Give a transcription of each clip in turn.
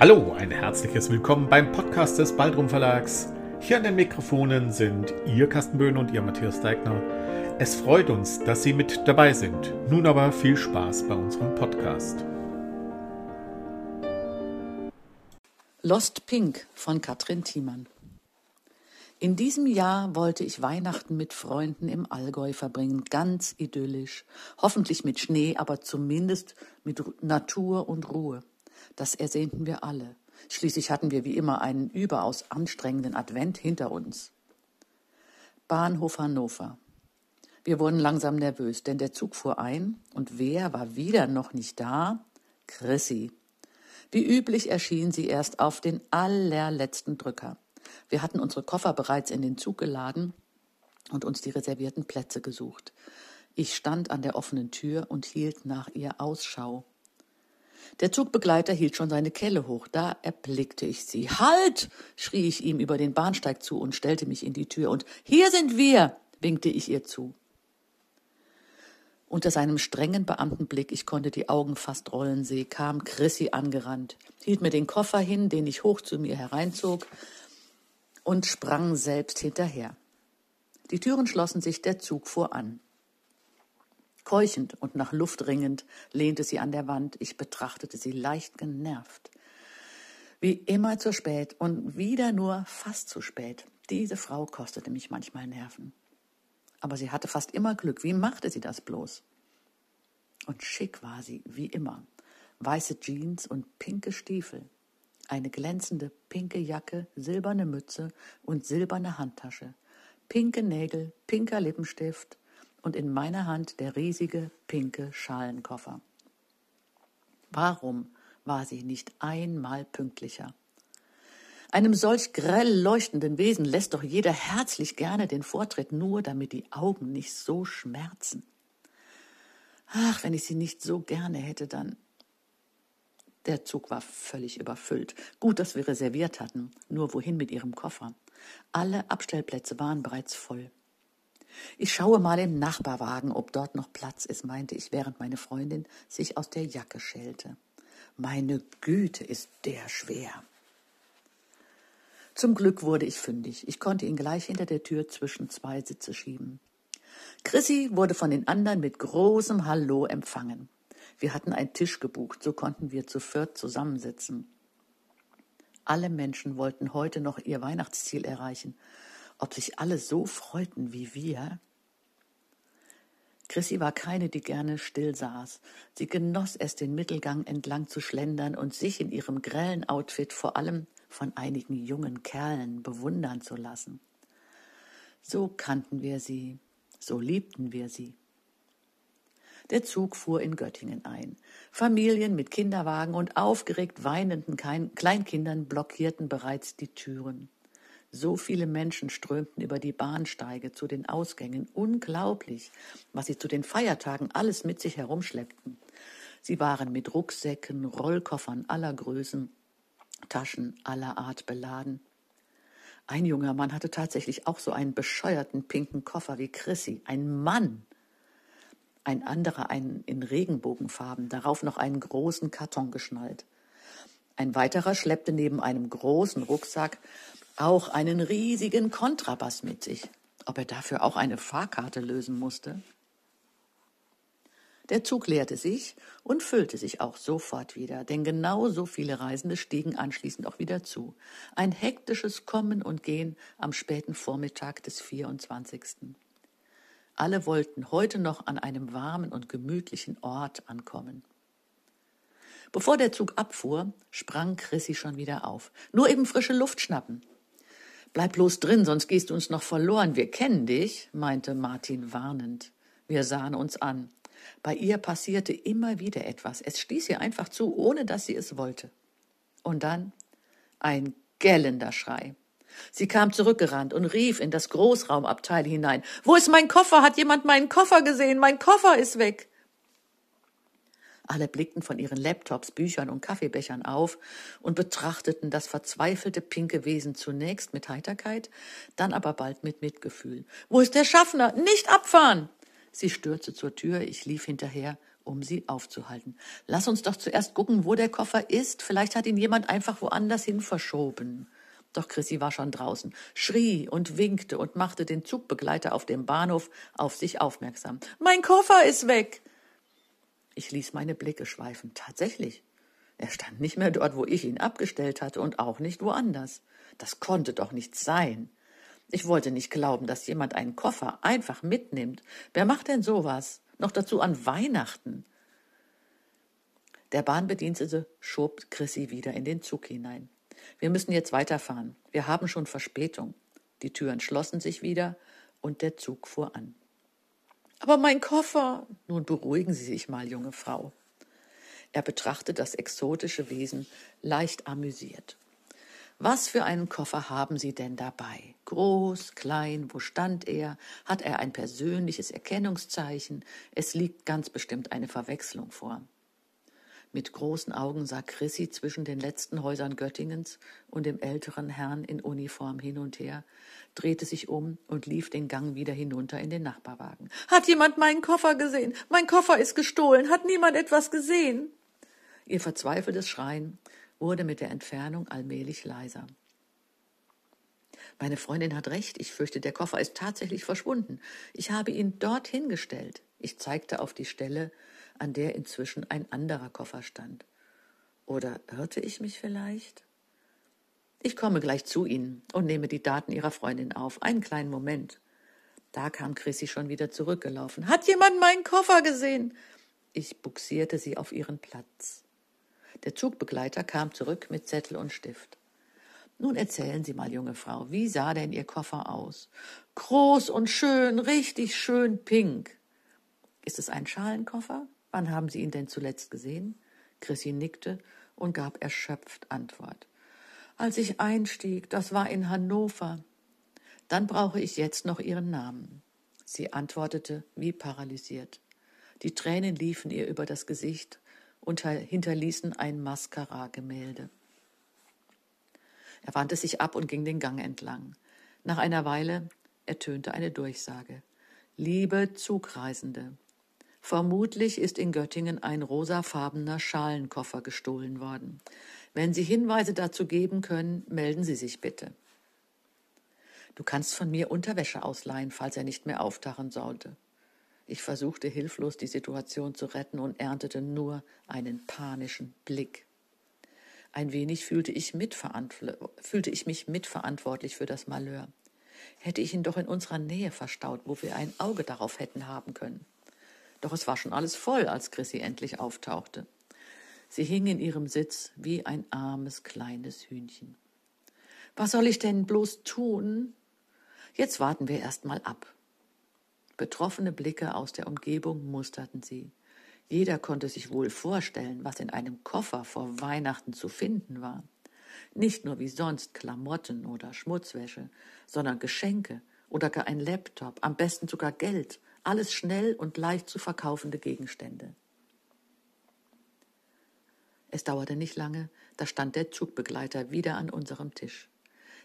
Hallo, ein herzliches Willkommen beim Podcast des Baldrum Verlags. Hier an den Mikrofonen sind Ihr Carsten Böhn und Ihr Matthias Deigner. Es freut uns, dass Sie mit dabei sind. Nun aber viel Spaß bei unserem Podcast. Lost Pink von Katrin Thiemann. In diesem Jahr wollte ich Weihnachten mit Freunden im Allgäu verbringen, ganz idyllisch, hoffentlich mit Schnee, aber zumindest mit Natur und Ruhe. Das ersehnten wir alle. Schließlich hatten wir wie immer einen überaus anstrengenden Advent hinter uns. Bahnhof Hannover. Wir wurden langsam nervös, denn der Zug fuhr ein und wer war wieder noch nicht da? Chrissy. Wie üblich erschien sie erst auf den allerletzten Drücker. Wir hatten unsere Koffer bereits in den Zug geladen und uns die reservierten Plätze gesucht. Ich stand an der offenen Tür und hielt nach ihr Ausschau. Der Zugbegleiter hielt schon seine Kelle hoch. Da erblickte ich sie. Halt! schrie ich ihm über den Bahnsteig zu und stellte mich in die Tür. Und hier sind wir! winkte ich ihr zu. Unter seinem strengen Beamtenblick, ich konnte die Augen fast rollen sehen, kam Chrissy angerannt, hielt mir den Koffer hin, den ich hoch zu mir hereinzog, und sprang selbst hinterher. Die Türen schlossen sich, der Zug fuhr an. Keuchend und nach Luft ringend lehnte sie an der Wand. Ich betrachtete sie leicht genervt. Wie immer zu spät und wieder nur fast zu spät. Diese Frau kostete mich manchmal Nerven. Aber sie hatte fast immer Glück. Wie machte sie das bloß? Und schick war sie, wie immer. Weiße Jeans und pinke Stiefel. Eine glänzende pinke Jacke, silberne Mütze und silberne Handtasche. Pinke Nägel, pinker Lippenstift, und in meiner Hand der riesige pinke Schalenkoffer. Warum war sie nicht einmal pünktlicher? Einem solch grell leuchtenden Wesen lässt doch jeder herzlich gerne den Vortritt, nur damit die Augen nicht so schmerzen. Ach, wenn ich sie nicht so gerne hätte, dann. Der Zug war völlig überfüllt. Gut, dass wir reserviert hatten. Nur wohin mit ihrem Koffer? Alle Abstellplätze waren bereits voll. Ich schaue mal im Nachbarwagen, ob dort noch Platz ist, meinte ich, während meine Freundin sich aus der Jacke schälte. Meine Güte, ist der schwer. Zum Glück wurde ich fündig. Ich konnte ihn gleich hinter der Tür zwischen zwei Sitze schieben. Chrissy wurde von den anderen mit großem Hallo empfangen. Wir hatten einen Tisch gebucht, so konnten wir zu viert zusammensitzen. Alle Menschen wollten heute noch ihr Weihnachtsziel erreichen, ob sich alle so freuten wie wir. Chrissy war keine, die gerne still saß. Sie genoss es, den Mittelgang entlang zu schlendern und sich in ihrem grellen Outfit vor allem von einigen jungen Kerlen bewundern zu lassen. So kannten wir sie, so liebten wir sie. Der Zug fuhr in Göttingen ein. Familien mit Kinderwagen und aufgeregt weinenden Kleinkindern blockierten bereits die Türen. So viele Menschen strömten über die Bahnsteige zu den Ausgängen. Unglaublich, was sie zu den Feiertagen alles mit sich herumschleppten. Sie waren mit Rucksäcken, Rollkoffern aller Größen, Taschen aller Art beladen. Ein junger Mann hatte tatsächlich auch so einen bescheuerten pinken Koffer wie Chrissy. Ein Mann! Ein anderer einen in Regenbogenfarben, darauf noch einen großen Karton geschnallt. Ein weiterer schleppte neben einem großen Rucksack auch einen riesigen Kontrabass mit sich. Ob er dafür auch eine Fahrkarte lösen musste? Der Zug leerte sich und füllte sich auch sofort wieder, denn genau so viele Reisende stiegen anschließend auch wieder zu. Ein hektisches Kommen und Gehen am späten Vormittag des 24. Alle wollten heute noch an einem warmen und gemütlichen Ort ankommen. Bevor der Zug abfuhr, sprang Chrissy schon wieder auf. Nur eben frische Luft schnappen. Bleib bloß drin, sonst gehst du uns noch verloren. Wir kennen dich, meinte Martin warnend. Wir sahen uns an. Bei ihr passierte immer wieder etwas. Es stieß ihr einfach zu, ohne dass sie es wollte. Und dann ein gellender Schrei. Sie kam zurückgerannt und rief in das Großraumabteil hinein. Wo ist mein Koffer? Hat jemand meinen Koffer gesehen? Mein Koffer ist weg. Alle blickten von ihren Laptops, Büchern und Kaffeebechern auf und betrachteten das verzweifelte pinke Wesen zunächst mit Heiterkeit, dann aber bald mit Mitgefühl. Wo ist der Schaffner? Nicht abfahren! Sie stürzte zur Tür, ich lief hinterher um sie aufzuhalten. Lass uns doch zuerst gucken, wo der Koffer ist. Vielleicht hat ihn jemand einfach woanders hin verschoben. Doch Chrissy war schon draußen, schrie und winkte und machte den Zugbegleiter auf dem Bahnhof auf sich aufmerksam. Mein Koffer ist weg! Ich ließ meine Blicke schweifen. Tatsächlich. Er stand nicht mehr dort, wo ich ihn abgestellt hatte und auch nicht woanders. Das konnte doch nicht sein. Ich wollte nicht glauben, dass jemand einen Koffer einfach mitnimmt. Wer macht denn sowas? Noch dazu an Weihnachten. Der Bahnbedienstete schob Chrissy wieder in den Zug hinein. Wir müssen jetzt weiterfahren. Wir haben schon Verspätung. Die Türen schlossen sich wieder und der Zug fuhr an. Aber mein Koffer. Nun beruhigen Sie sich mal, junge Frau. Er betrachtete das exotische Wesen leicht amüsiert. Was für einen Koffer haben Sie denn dabei? Groß, klein, wo stand er? Hat er ein persönliches Erkennungszeichen? Es liegt ganz bestimmt eine Verwechslung vor. Mit großen Augen sah Chrissy zwischen den letzten Häusern Göttingens und dem älteren Herrn in Uniform hin und her, drehte sich um und lief den Gang wieder hinunter in den Nachbarwagen. Hat jemand meinen Koffer gesehen? Mein Koffer ist gestohlen. Hat niemand etwas gesehen? Ihr verzweifeltes Schreien wurde mit der Entfernung allmählich leiser. Meine Freundin hat recht, ich fürchte, der Koffer ist tatsächlich verschwunden. Ich habe ihn dort hingestellt. Ich zeigte auf die Stelle, an der inzwischen ein anderer Koffer stand. Oder irrte ich mich vielleicht? Ich komme gleich zu Ihnen und nehme die Daten Ihrer Freundin auf. Einen kleinen Moment. Da kam Chrissy schon wieder zurückgelaufen. Hat jemand meinen Koffer gesehen? Ich buxierte sie auf ihren Platz. Der Zugbegleiter kam zurück mit Zettel und Stift. Nun erzählen Sie mal, junge Frau, wie sah denn Ihr Koffer aus? Groß und schön, richtig schön pink. Ist es ein Schalenkoffer? Wann haben Sie ihn denn zuletzt gesehen? Chrissy nickte und gab erschöpft Antwort. Als ich einstieg, das war in Hannover. Dann brauche ich jetzt noch Ihren Namen. Sie antwortete wie paralysiert. Die Tränen liefen ihr über das Gesicht und hinterließen ein Mascara-Gemälde. Er wandte sich ab und ging den Gang entlang. Nach einer Weile ertönte eine Durchsage. Liebe Zugreisende, vermutlich ist in Göttingen ein rosafarbener Schalenkoffer gestohlen worden. Wenn Sie Hinweise dazu geben können, melden Sie sich bitte. Du kannst von mir Unterwäsche ausleihen, falls er nicht mehr auftauchen sollte. Ich versuchte hilflos die Situation zu retten und erntete nur einen panischen Blick. Ein wenig fühlte ich, fühlte ich mich mitverantwortlich für das Malheur. Hätte ich ihn doch in unserer Nähe verstaut, wo wir ein Auge darauf hätten haben können. Doch es war schon alles voll, als Chrissy endlich auftauchte. Sie hing in ihrem Sitz wie ein armes kleines Hühnchen. Was soll ich denn bloß tun? Jetzt warten wir erst mal ab. Betroffene Blicke aus der Umgebung musterten sie. Jeder konnte sich wohl vorstellen, was in einem Koffer vor Weihnachten zu finden war. Nicht nur wie sonst Klamotten oder Schmutzwäsche, sondern Geschenke oder gar ein Laptop, am besten sogar Geld, alles schnell und leicht zu verkaufende Gegenstände. Es dauerte nicht lange, da stand der Zugbegleiter wieder an unserem Tisch.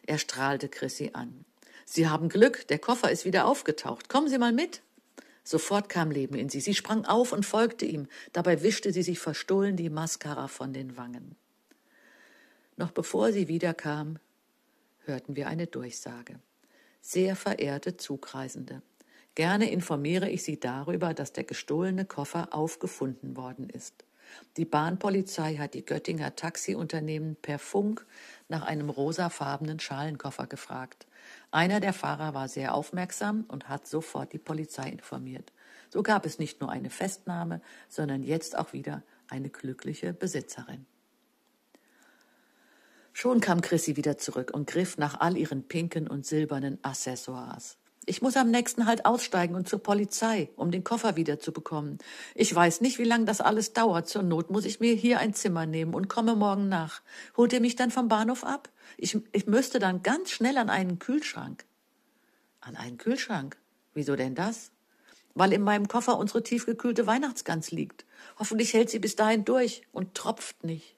Er strahlte Chrissy an. Sie haben Glück, der Koffer ist wieder aufgetaucht. Kommen Sie mal mit. Sofort kam Leben in sie. Sie sprang auf und folgte ihm. Dabei wischte sie sich verstohlen die Mascara von den Wangen. Noch bevor sie wiederkam, hörten wir eine Durchsage. Sehr verehrte Zugreisende, gerne informiere ich Sie darüber, dass der gestohlene Koffer aufgefunden worden ist. Die Bahnpolizei hat die Göttinger Taxiunternehmen per Funk nach einem rosafarbenen Schalenkoffer gefragt. Einer der Fahrer war sehr aufmerksam und hat sofort die Polizei informiert. So gab es nicht nur eine Festnahme, sondern jetzt auch wieder eine glückliche Besitzerin. Schon kam Chrissy wieder zurück und griff nach all ihren pinken und silbernen Accessoires. Ich muss am nächsten halt aussteigen und zur Polizei, um den Koffer wiederzubekommen. Ich weiß nicht, wie lange das alles dauert. Zur Not muss ich mir hier ein Zimmer nehmen und komme morgen nach. Holt ihr mich dann vom Bahnhof ab? Ich, ich müsste dann ganz schnell an einen Kühlschrank. An einen Kühlschrank? Wieso denn das? Weil in meinem Koffer unsere tiefgekühlte Weihnachtsgans liegt. Hoffentlich hält sie bis dahin durch und tropft nicht.